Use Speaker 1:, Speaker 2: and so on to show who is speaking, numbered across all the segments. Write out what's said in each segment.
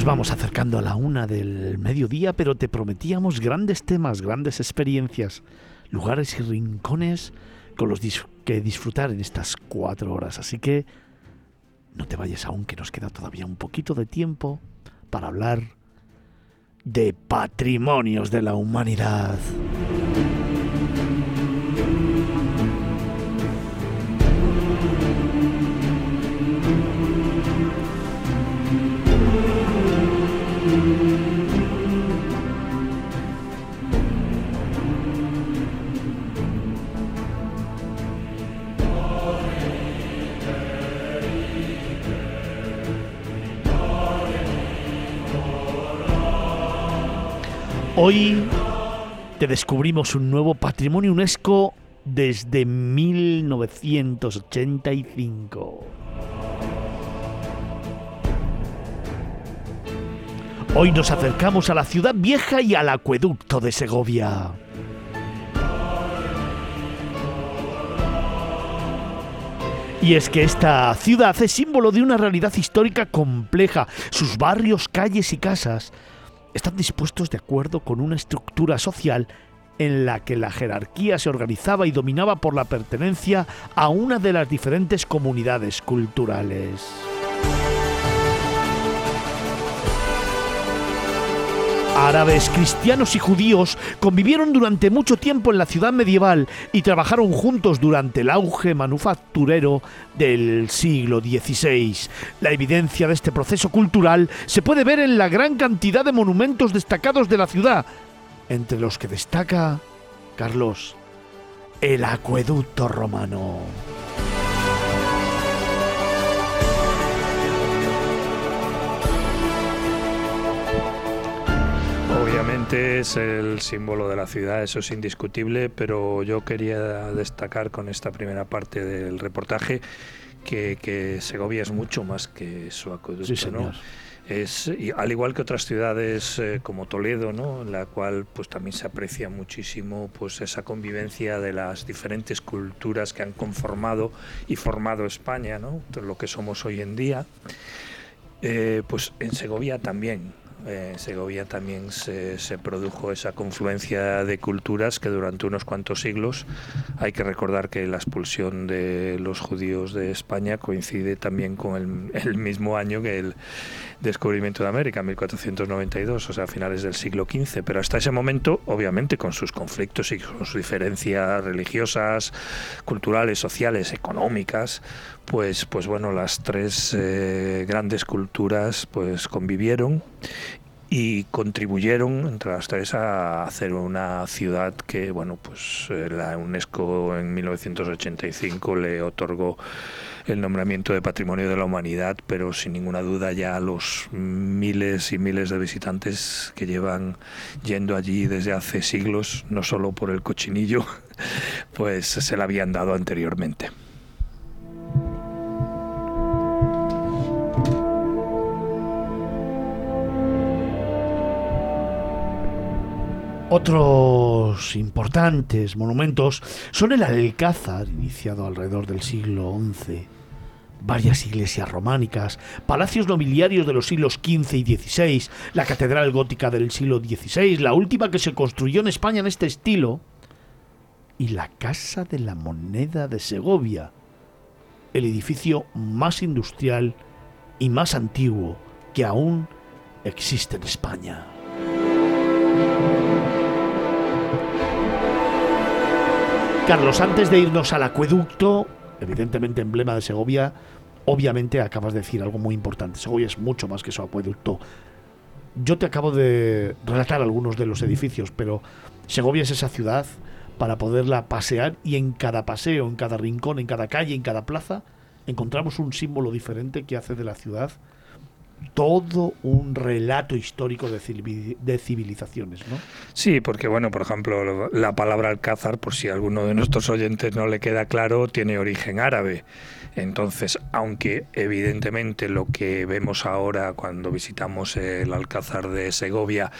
Speaker 1: nos vamos acercando a la una del mediodía, pero te prometíamos grandes temas, grandes experiencias, lugares y rincones con los que disfrutar en estas cuatro horas. Así que no te vayas aún, que nos queda todavía un poquito de tiempo para hablar de patrimonios de la humanidad. Hoy te descubrimos un nuevo patrimonio UNESCO desde 1985. Hoy nos acercamos a la ciudad vieja y al acueducto de Segovia. Y es que esta ciudad es símbolo de una realidad histórica compleja. Sus barrios, calles y casas están dispuestos de acuerdo con una estructura social en la que la jerarquía se organizaba y dominaba por la pertenencia a una de las diferentes comunidades culturales. Árabes, cristianos y judíos convivieron durante mucho tiempo en la ciudad medieval y trabajaron juntos durante el auge manufacturero del siglo XVI. La evidencia de este proceso cultural se puede ver en la gran cantidad de monumentos destacados de la ciudad, entre los que destaca, Carlos, el acueducto romano.
Speaker 2: Es el símbolo de la ciudad, eso es indiscutible, pero yo quería destacar con esta primera parte del reportaje que, Segovia es mucho más que su acueducto, ¿no? Es, al igual que otras ciudades eh, como Toledo, ¿no? en la cual pues también se aprecia muchísimo pues esa convivencia de las diferentes culturas que han conformado y formado España, ¿no? lo que somos hoy en día. Eh, pues en Segovia también en Segovia también se, produjo esa confluencia de culturas que durante unos cuantos siglos hay que recordar que la expulsión de los judíos de España coincide también con el, mismo año que el descubrimiento de América, 1492, o sea, a finales del siglo XV. Pero hasta ese momento, obviamente, con sus conflictos y con sus diferencias religiosas, culturales, sociales, económicas, pues, pues bueno, las tres eh, grandes culturas pues convivieron y contribuyeron entre las tres a hacer una ciudad que bueno pues eh, la UNESCO en 1985 le otorgó el nombramiento de Patrimonio de la Humanidad, pero sin ninguna duda ya los miles y miles de visitantes que llevan yendo allí desde hace siglos, no solo por el cochinillo, pues se la habían dado anteriormente.
Speaker 1: Otros importantes monumentos son el Alcázar, iniciado alrededor del siglo XI, varias iglesias románicas, palacios nobiliarios de los siglos XV y XVI, la catedral gótica del siglo XVI, la última que se construyó en España en este estilo, y la Casa de la Moneda de Segovia, el edificio más industrial y más antiguo que aún existe en España. Carlos, antes de irnos al acueducto, evidentemente emblema de Segovia, obviamente acabas de decir algo muy importante. Segovia es mucho más que su acueducto. Yo te acabo de relatar algunos de los edificios, pero Segovia es esa ciudad para poderla pasear y en cada paseo, en cada rincón, en cada calle, en cada plaza, encontramos un símbolo diferente que hace de la ciudad todo un relato histórico de, civilizaciones, ¿no?
Speaker 2: Sí, porque bueno, por ejemplo, la palabra alcázar, por si a alguno de nuestros oyentes no le queda claro, tiene origen árabe. Entonces, aunque evidentemente lo que vemos ahora cuando visitamos el Alcázar de Segovia,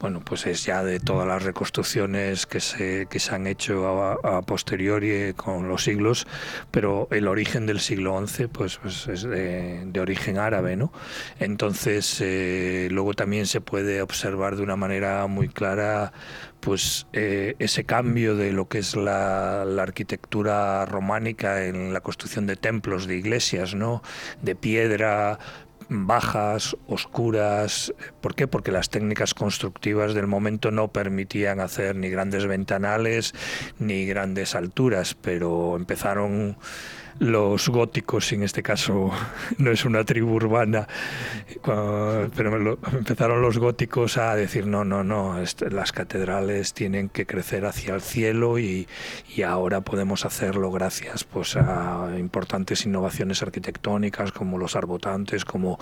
Speaker 2: bueno, pues es ya de todas las reconstrucciones que se, que se han hecho a, posteriori con los siglos, pero el origen del siglo XI pues, pues es de origen árabe, ¿no? Entonces, eh, luego también se puede observar de una manera muy clara pues eh, ese cambio de lo que es la, la, arquitectura románica en la construcción de templos, de iglesias, ¿no? de piedra, bajas, oscuras. ¿Por qué? Porque las técnicas constructivas del momento no permitían hacer ni grandes ventanales ni grandes alturas, pero empezaron los góticos, en este caso no es una tribu urbana, pero empezaron los góticos a decir, no, no, no, las catedrales tienen que crecer hacia el cielo y, y, ahora podemos hacerlo gracias pues, a importantes innovaciones arquitectónicas como los arbotantes, como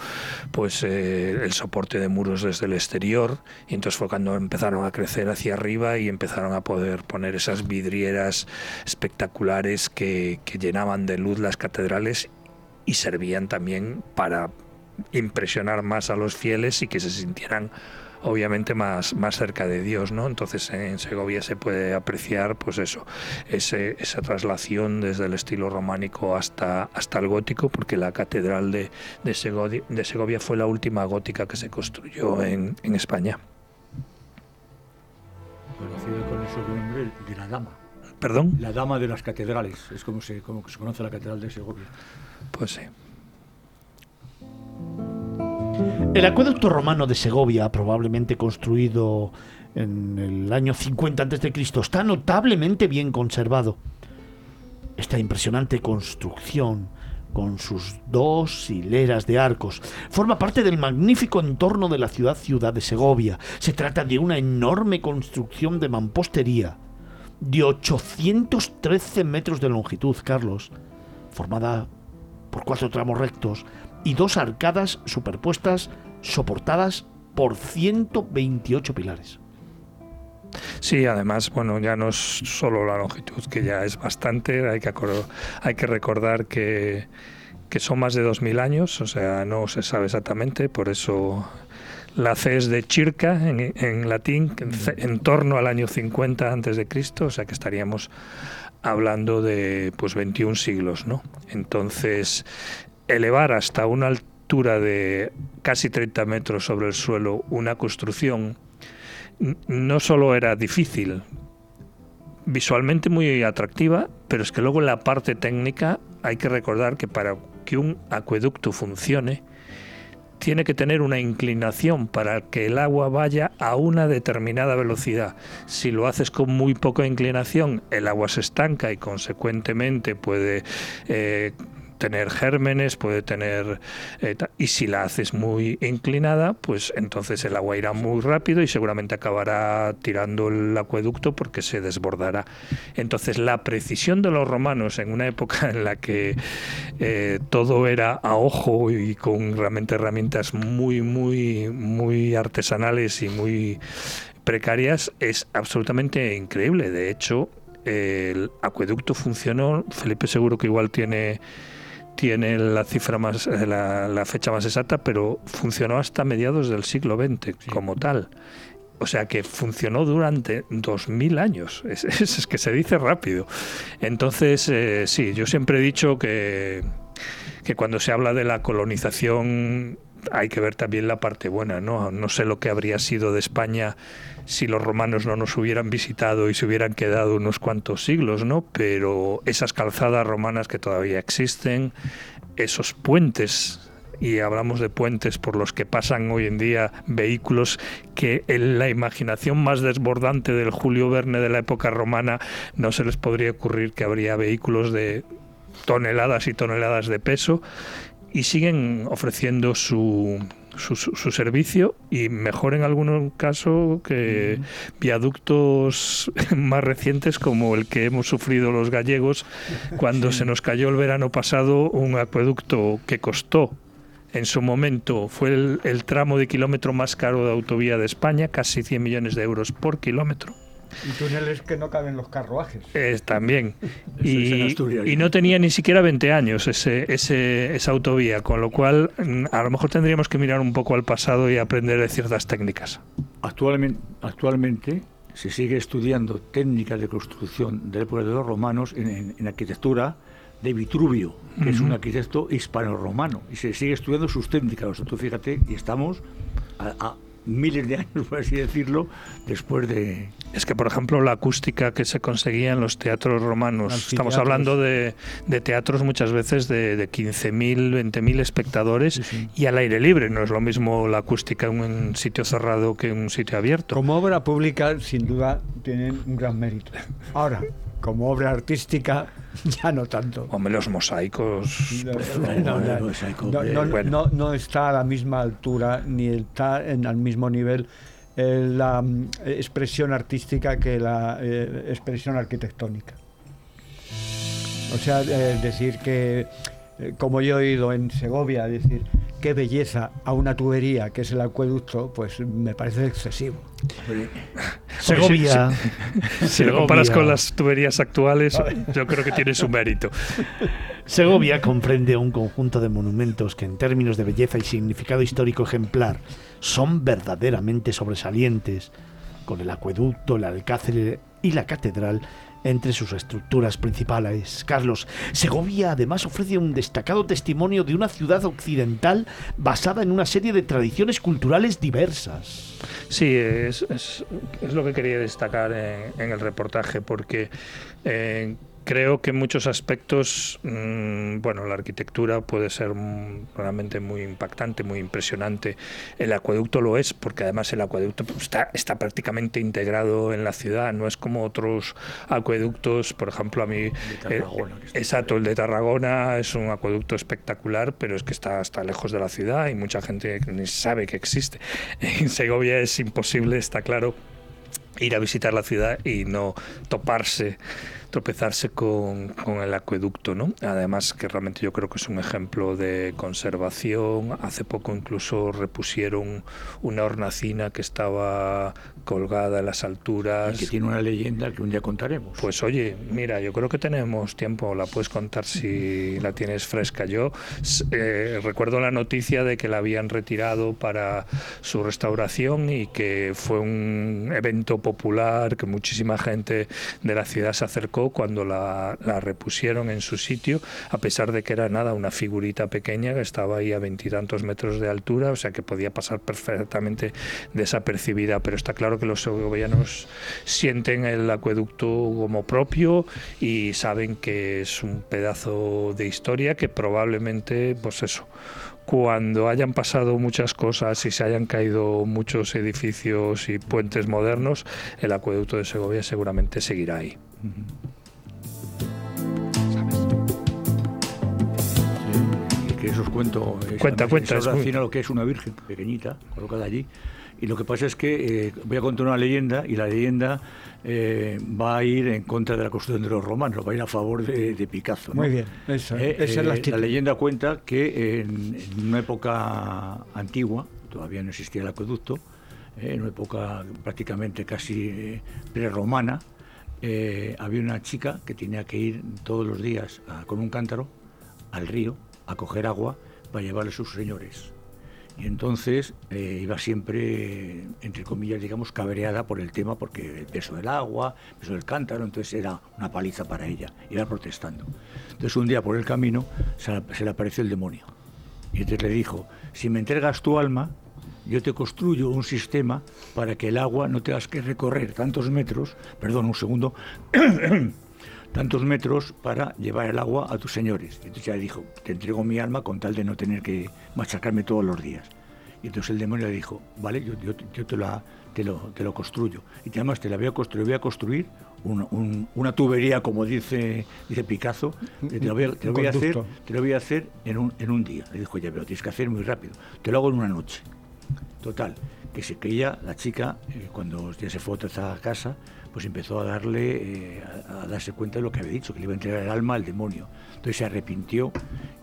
Speaker 2: pues, eh, el soporte de muros desde el exterior. Y entonces fue cuando empezaron a crecer hacia arriba y empezaron a poder poner esas vidrieras espectaculares que, que llenaban de luz las catedrales y servían también para impresionar más a los fieles y que se sintieran obviamente más, más cerca de Dios, ¿no? Entonces en Segovia se puede apreciar, pues eso, ese, esa traslación desde el estilo románico hasta, hasta el gótico, porque la catedral de, de, Segovia, de Segovia fue la última gótica que se construyó en, en España.
Speaker 3: Conocido con el sobrenombre de la Dama.
Speaker 2: ¿Perdón?
Speaker 3: La Dama de las Catedrales, es como se, como se conoce la Catedral de Segovia.
Speaker 2: Pues sí.
Speaker 1: El acueducto romano de Segovia, probablemente construido en el año 50 a.C., está notablemente bien conservado. Esta impresionante construcción, con sus dos hileras de arcos, forma parte del magnífico entorno de la ciudad ciudad de Segovia. Se trata de una enorme construcción de mampostería de 813 metros de longitud, Carlos, formada por cuatro tramos rectos y dos arcadas superpuestas soportadas por 128 pilares.
Speaker 2: Sí, además, bueno, ya no es solo la longitud, que ya es bastante, hay que, hay que recordar que, que son más de 2.000 años, o sea, no se sabe exactamente, por eso la C es de Chirca en, latín, en, torno al año 50 antes de Cristo, o sea que estaríamos hablando de pues 21 siglos, ¿no? Entonces, elevar hasta una altura de casi 30 metros sobre el suelo una construcción no solo era difícil, visualmente muy atractiva, pero es que luego en la parte técnica hay que recordar que para que un acueducto funcione, tiene que tener una inclinación para que el agua vaya a una determinada velocidad. Si lo haces con muy poca inclinación, el agua se estanca y consecuentemente puede eh, tener gérmenes, puede tener... Eh, y si la haces muy inclinada, pues entonces el agua irá muy rápido y seguramente acabará tirando el acueducto porque se desbordará. Entonces la precisión de los romanos en una época en la que eh, todo era a ojo y con realmente herramientas muy, muy, muy artesanales y muy precarias es absolutamente increíble. De hecho, el acueducto funcionó, Felipe seguro que igual tiene tiene la cifra más, eh, la, fecha más exacta, pero funcionó hasta mediados del siglo XX como tal. O sea que funcionó durante 2000 años. Es, es, que se dice rápido. Entonces, eh, sí, yo siempre he dicho que, que cuando se habla de la colonización hay que ver también la parte buena, ¿no? No sé lo que habría sido de España si los romanos no nos hubieran visitado y se hubieran quedado unos cuantos siglos, ¿no? Pero esas calzadas romanas que todavía existen, esos puentes y hablamos de puentes por los que pasan hoy en día vehículos que en la imaginación más desbordante del Julio Verne de la época romana no se les podría ocurrir que habría vehículos de toneladas y toneladas de peso y siguen ofreciendo su, su, servicio y mejor en algunos casos que viaductos más recientes como el que hemos sufrido los gallegos cuando se nos cayó el verano pasado un acueducto que costó en su momento fue el, el tramo de kilómetro más caro de autovía de España, casi 100 millones de euros por kilómetro
Speaker 3: y túneles que no caben los carruajes.
Speaker 2: también. y, y, no tenía ni siquiera 20 años ese, ese, esa autovía, con lo cual mm, a lo mejor tendríamos que mirar un poco al pasado y aprender de ciertas técnicas.
Speaker 3: Actualmente, actualmente se sigue estudiando técnicas de construcción de la época de los romanos en, arquitectura de Vitruvio, que es un arquitecto hispano-romano, y se sigue estudiando sus técnicas. Tú fíjate, y estamos a miles de años, por así decirlo, después de...
Speaker 2: Es que, por ejemplo, la acústica que se conseguía en los teatros romanos, estamos hablando de, teatros muchas veces de, de 15.000, 20.000 espectadores y al aire libre, no es lo mismo la acústica en un sitio cerrado que en un sitio abierto.
Speaker 4: Como obra pública, sin duda, tienen un gran mérito. Ahora, como obra artística, ya no tanto.
Speaker 2: Hombre, los mosaicos.
Speaker 4: No, está a la misma altura ni está en el mismo nivel eh, la mm, expresión artística que la eh, expresión arquitectónica. O sea, eh, decir que, como yo he oído en Segovia, decir qué belleza a una tubería que es el acueducto, pues me parece excesivo.
Speaker 2: Segovia. Si, lo comparas con las tuberías actuales, yo creo que tiene su mérito.
Speaker 1: Segovia comprende un conjunto de monumentos que en términos de belleza y significado histórico ejemplar son verdaderamente sobresalientes, con el acueducto, el alcázar y la catedral entre sus estructuras principales. Carlos, Segovia además ofrece un destacado testimonio de una ciudad occidental basada en una serie de tradiciones culturales diversas.
Speaker 2: Sí, es, lo que quería destacar en, el reportaje, porque eh, creo que en muchos aspectos, mm, bueno, la arquitectura puede ser realmente muy impactante, muy impresionante. El acueducto lo es, porque además el acueducto pues, está, está prácticamente integrado en la ciudad, no es como otros acueductos, por ejemplo, a mí... Eh, exacto, el de Tarragona es un acueducto espectacular, pero es que está, está lejos de la ciudad y mucha gente ni sabe que existe. En Segovia es imposible, está claro, ir a visitar la ciudad y no toparse tropezarse con, con, el acueducto, ¿no? Además que realmente yo creo que es un ejemplo de conservación. Hace poco incluso repusieron una hornacina que estaba colgada en las alturas.
Speaker 3: Y que tiene una leyenda que un día contaremos.
Speaker 2: Pues oye, mira, yo creo que tenemos tiempo, la puedes contar si la tienes fresca. Yo eh, recuerdo la noticia de que la habían retirado para su restauración y que fue un evento popular, que muchísima gente de la ciudad se acercó cuando la, repusieron en su sitio, a pesar de que era nada, una figurita pequeña que estaba ahí a veintitantos metros de altura, o sea que podía pasar perfectamente desapercibida. Pero está claro que los segovianos sienten el acueducto como propio y saben que es un pedazo de historia que probablemente, pues eso, cuando hayan pasado muchas cosas y se hayan caído muchos edificios y puentes modernos, el acueducto de Segovia seguramente seguirá ahí.
Speaker 3: Eso os cuento.
Speaker 2: Cuenta, cuenta.
Speaker 3: Es lo que es una virgen pequeñita, colocada allí. Y lo que pasa es que eh, voy a contar una leyenda y la leyenda eh, va a ir en contra de la construcción de los romanos, va a ir a favor de, Picasso.
Speaker 4: Muy bien, esa, eh, es la,
Speaker 3: la leyenda cuenta que en, una época antigua, todavía no existía el acueducto, en una época prácticamente casi prerromana, eh, había una chica que tenía que ir todos los días con un cántaro al río a coger agua para llevarle a sus señores. Y entonces eh, iba siempre, entre comillas, digamos, cabreada por el tema, porque el peso del agua, el peso del cántaro, entonces era una paliza para ella, iba protestando. Entonces un día por el camino se, se le apareció el demonio. Y entonces le dijo, si me entregas tu alma, yo te construyo un sistema para que el agua no tengas que recorrer tantos metros, perdón, un segundo, tantos metros para llevar el agua a tus señores. Entonces ya dijo, te entrego mi alma con tal de no tener que machacarme todos los días. Y entonces el demonio le dijo, vale, yo, yo, te, la, te, lo, te, lo, construyo. Y además te la voy a construir, voy a construir una tubería, como dice, dice Picasso, te lo voy a, te lo voy a hacer, te lo voy a hacer en, un, en un día. Le dijo, ya, pero tienes que hacer muy rápido. Te lo hago en una noche. Total, que se creía la chica, eh, cuando ya se fue a casa, pues empezó a darle, eh, a, darse cuenta de lo que había dicho, que le iba a entregar el alma al demonio. Entonces se arrepintió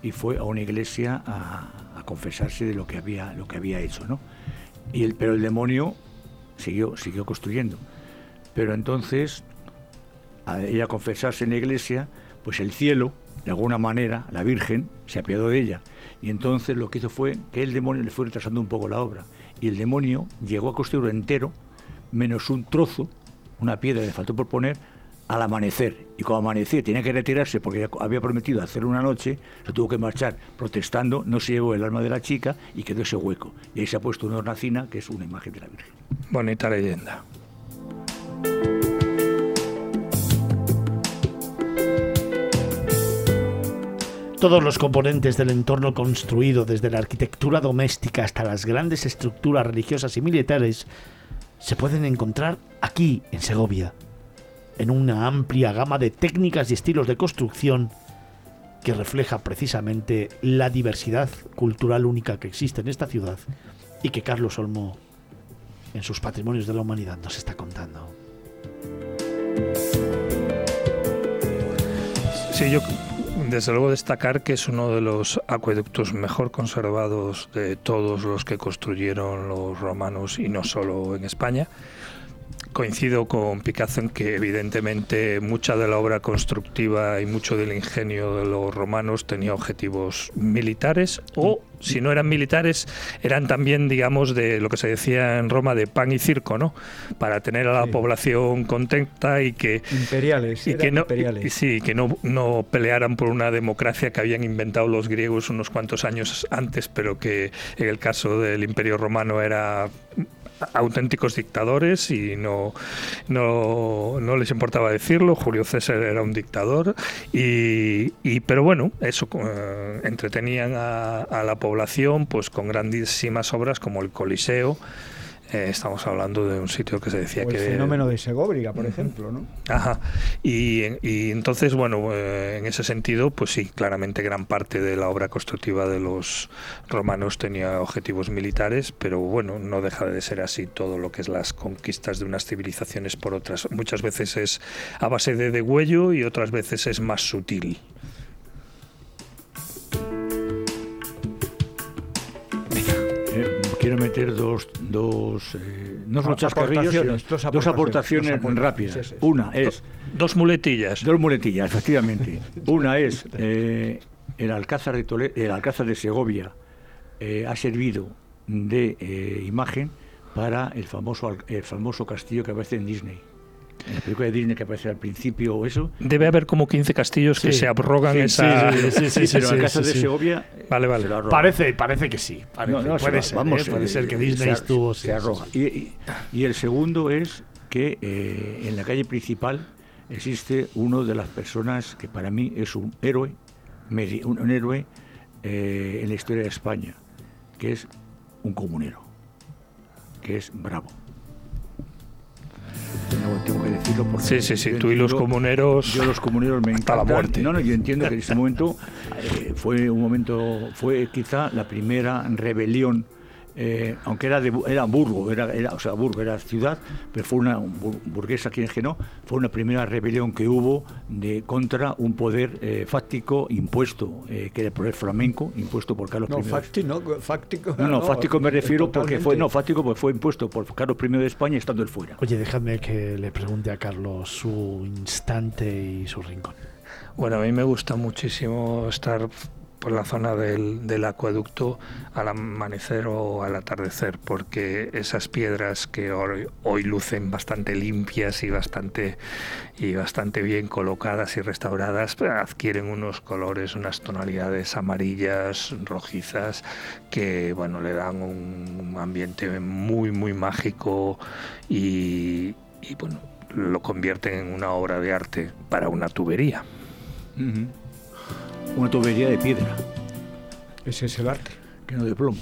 Speaker 3: y fue a una iglesia a, confesarse de lo que había, lo que había hecho, ¿no? Y el, pero el demonio siguió, siguió construyendo. Pero entonces, a ella confesarse en la iglesia, pues el cielo, de alguna manera, la Virgen, se apiadó de ella. Y entonces lo que hizo fue que el demonio le fue retrasando un poco la obra y el demonio llegó a construirlo entero, menos un trozo, una piedra le faltó por poner, al amanecer. Y cuando amanecía tenía que retirarse porque había prometido hacer una noche, se tuvo que marchar protestando, no se llevó el alma de la chica y quedó ese hueco. Y ahí se ha puesto una hornacina que es una imagen de la Virgen.
Speaker 2: Bonita leyenda.
Speaker 1: Todos los componentes del entorno construido, desde la arquitectura doméstica hasta las grandes estructuras religiosas y militares, se pueden encontrar aquí, en Segovia, en una amplia gama de técnicas y estilos de construcción que refleja precisamente la diversidad cultural única que existe en esta ciudad y que Carlos Olmo en sus patrimonios de la humanidad nos está contando.
Speaker 2: Sí, yo desde luego destacar que es uno de los acueductos mejor conservados de todos los que construyeron los romanos y no solo en España coincido con Picasso en que evidentemente mucha de la obra constructiva y mucho del ingenio de los romanos tenía objetivos militares o si no eran militares eran también digamos de lo que se decía en Roma de pan y circo, ¿no? Para tener a la población contenta y que
Speaker 4: imperiales
Speaker 2: y que no imperiales. sí, que no no pelearan por una democracia que habían inventado los griegos unos cuantos años antes, pero que en el caso del Imperio Romano era auténticos dictadores y no, no, no, les importaba decirlo. Julio César era un dictador, y, y pero bueno, eso eh, entretenían a, a, la población pues con grandísimas obras como el Coliseo. Eh, estamos hablando de un sitio que se decía
Speaker 4: o
Speaker 2: el
Speaker 4: que... fenómeno de Segóbriga, por ejemplo, ¿no?
Speaker 2: Ajá. Y, y entonces, bueno, eh, en ese sentido, pues sí, claramente gran parte de la obra constructiva de los romanos tenía objetivos militares, pero bueno, no deja de ser así todo lo que es las conquistas de unas civilizaciones por otras. Muchas veces es a base de degüello y otras veces es más sutil.
Speaker 3: Quiero meter dos, dos eh, no son chascarrillos, aportaciones, dos aportaciones, dos aportaciones, dos aportaciones rápidas. Una es...
Speaker 2: Dos muletillas.
Speaker 3: Dos muletillas, efectivamente. Una es eh, el, Alcázar de Toledo, el Alcázar de Segovia eh, ha servido de eh, imagen para el famoso, el famoso castillo que aparece en Disney la película de Disney que aparece al principio o eso.
Speaker 2: Debe haber como 15 castillos que se abrogan sí, esa.
Speaker 3: Sí, sí, sí, pero en caso de Segovia.
Speaker 2: Vale, vale.
Speaker 1: Parece, parece que sí. Parece,
Speaker 3: no, no,
Speaker 1: puede,
Speaker 3: se,
Speaker 1: ser,
Speaker 3: vamos,
Speaker 1: ¿eh? puede ser que Disney
Speaker 3: se,
Speaker 1: estuvo.
Speaker 3: Se arroja. Y, y, y, el segundo es que eh, en la calle principal existe uno de las personas que para mí es un héroe, un, un héroe eh, en la historia de España, que es un comunero, que es Bravo tengo decirlo porque
Speaker 2: sí sí sí tú y los comuneros
Speaker 3: yo los comuneros me
Speaker 2: hasta la muerte.
Speaker 3: No no yo entiendo que en ese momento eh, fue un momento fue quizá la primera rebelión eh, aunque era de, era Burgo, era, era, o sea, Burgo era ciudad, pero fue una burguesa quien es que no, fue una primera rebelión que hubo de contra un poder eh, fáctico impuesto, eh, que era el poder flamenco, impuesto por Carlos
Speaker 4: no,
Speaker 3: I.
Speaker 4: Facti, no, fáctico,
Speaker 3: no, no, fáctico me refiero porque fue, no, fáctico porque fue impuesto por Carlos I de España estando él fuera.
Speaker 1: Oye, déjame que le pregunte a Carlos su instante y su rincón.
Speaker 2: Bueno, a mí me gusta muchísimo estar por la zona del, del, acueducto al amanecer o al atardecer, porque esas piedras que hoy, lucen bastante limpias y bastante, y bastante bien colocadas y restauradas, adquieren unos colores, unas tonalidades amarillas, rojizas, que bueno, le dan un ambiente muy, muy mágico y, y bueno, lo convierten en una obra de arte para una tubería.
Speaker 3: Una tubería de piedra.
Speaker 4: Ese es el arte.
Speaker 3: Que no de plomo.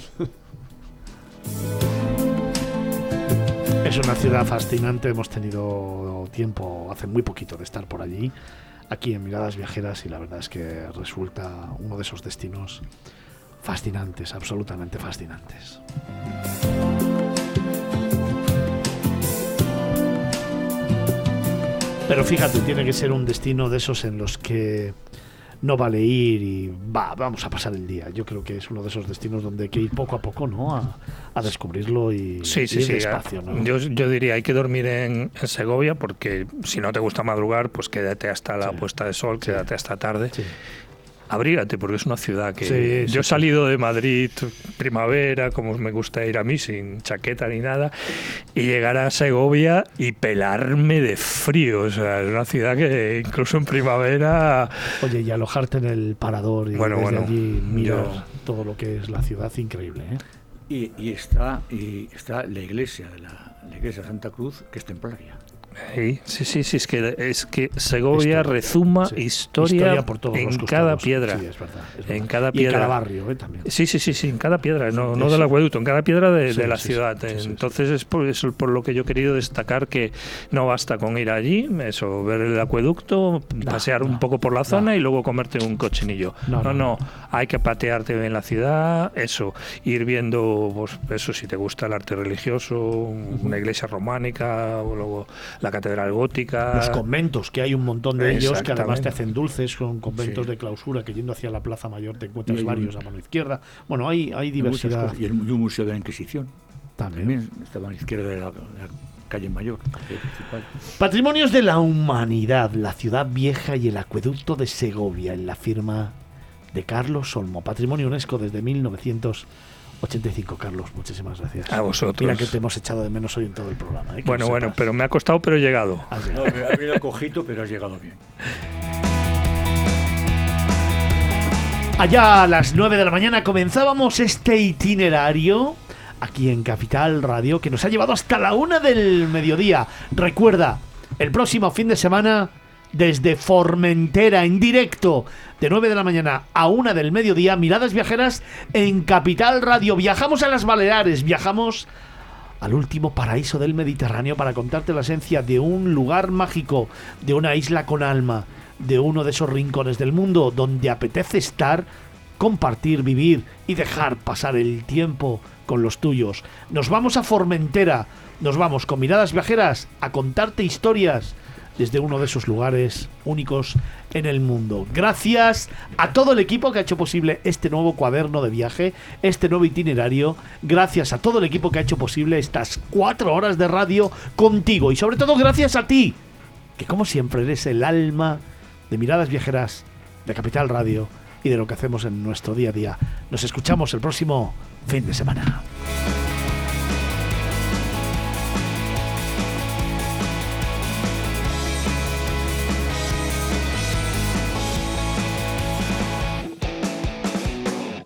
Speaker 1: Es una ciudad fascinante, hemos tenido tiempo, hace muy poquito, de estar por allí, aquí en Miradas Viajeras, y la verdad es que resulta uno de esos destinos fascinantes, absolutamente fascinantes. Pero fíjate, tiene que ser un destino de esos en los que no vale ir y va, vamos a pasar el día. Yo creo que es uno de esos destinos donde hay que ir poco a poco, ¿no? A, a descubrirlo y
Speaker 2: sí, sí,
Speaker 1: ir
Speaker 2: sí,
Speaker 1: despacio, ¿no?
Speaker 2: Yo, yo, diría, hay que dormir en, en, Segovia porque si no te gusta madrugar, pues quédate hasta la puesta de sol, quédate hasta tarde. Abrígate porque es una ciudad que
Speaker 1: Sí, sí,
Speaker 2: yo he salido de Madrid primavera, como me gusta ir a mí sin chaqueta ni nada, y llegar a Segovia y pelarme de frío. O sea, es una ciudad que incluso en primavera
Speaker 1: Oye, y alojarte en el parador y
Speaker 2: Bueno,
Speaker 1: desde
Speaker 2: bueno,
Speaker 1: allí mirar
Speaker 2: yo-
Speaker 1: todo lo que es la ciudad, increíble, ¿eh?
Speaker 3: Y, y está, y está la iglesia de la, la iglesia de Santa Cruz, que es templaria.
Speaker 2: Sí, sí, sí, es que, es que Segovia
Speaker 1: Historia,
Speaker 2: rezuma
Speaker 1: sí.
Speaker 2: historia,
Speaker 1: por todos
Speaker 2: en
Speaker 1: los
Speaker 2: cada piedra.
Speaker 1: Sí, es verdad, es
Speaker 2: En cada
Speaker 1: Y en
Speaker 2: piedra.
Speaker 1: cada barrio, ¿eh? También.
Speaker 2: Sí, sí, sí, sí, en cada piedra, no, no del acueducto, en cada piedra de, la ciudad. Entonces es por eso por lo que yo he querido destacar que no basta con ir allí, eso, ver el acueducto, pasear un poco por la zona y luego comerte un cochinillo.
Speaker 1: No,
Speaker 2: No,
Speaker 1: no,
Speaker 2: no, hay que patearte en la ciudad, eso, ir viendo, pues, eso, si te gusta el arte religioso, una iglesia románica, o luego la catedral gótica.
Speaker 1: Los conventos, que hay un montón de ellos que además te hacen dulces, son conventos
Speaker 3: Sí.
Speaker 1: de clausura, que yendo hacia la Plaza Mayor te encuentras
Speaker 3: un-
Speaker 1: varios a mano izquierda. Bueno, hay, diversidad.
Speaker 3: Y, el, y un museo de la Inquisición.
Speaker 1: también.
Speaker 3: También a la izquierda de la, de la calle mayor, principal.
Speaker 1: Patrimonios de la humanidad, la ciudad vieja y el acueducto de Segovia, en la firma de Carlos Olmo. Patrimonio UNESCO desde 1985. Carlos, muchísimas gracias.
Speaker 2: A vosotros.
Speaker 1: Mira que te hemos echado de menos hoy en todo el programa. ¿eh?
Speaker 2: Bueno, bueno, pero me ha costado, pero he llegado.
Speaker 3: No, me ha habido cojito, pero has llegado bien.
Speaker 1: Allá a las 9 de la mañana comenzábamos este itinerario aquí en Capital Radio que nos ha llevado hasta la una del mediodía. Recuerda, el próximo fin de semana desde Formentera en directo de 9 de la mañana a 1 del mediodía, miradas viajeras en Capital Radio. Viajamos a las Baleares, viajamos al último paraíso del Mediterráneo para contarte la esencia de un lugar mágico, de una isla con alma, de uno de esos rincones del mundo donde apetece estar, compartir, vivir y dejar pasar el tiempo con los tuyos. Nos vamos a Formentera, nos vamos con miradas viajeras a contarte historias desde uno de esos lugares únicos en el mundo. Gracias a todo el equipo que ha hecho posible este nuevo cuaderno de viaje, este nuevo itinerario. Gracias a todo el equipo que ha hecho posible estas cuatro horas de radio contigo. Y sobre todo gracias a ti, que como siempre eres el alma de miradas viajeras de Capital Radio y de lo que hacemos en nuestro día a día. Nos escuchamos el próximo fin de semana.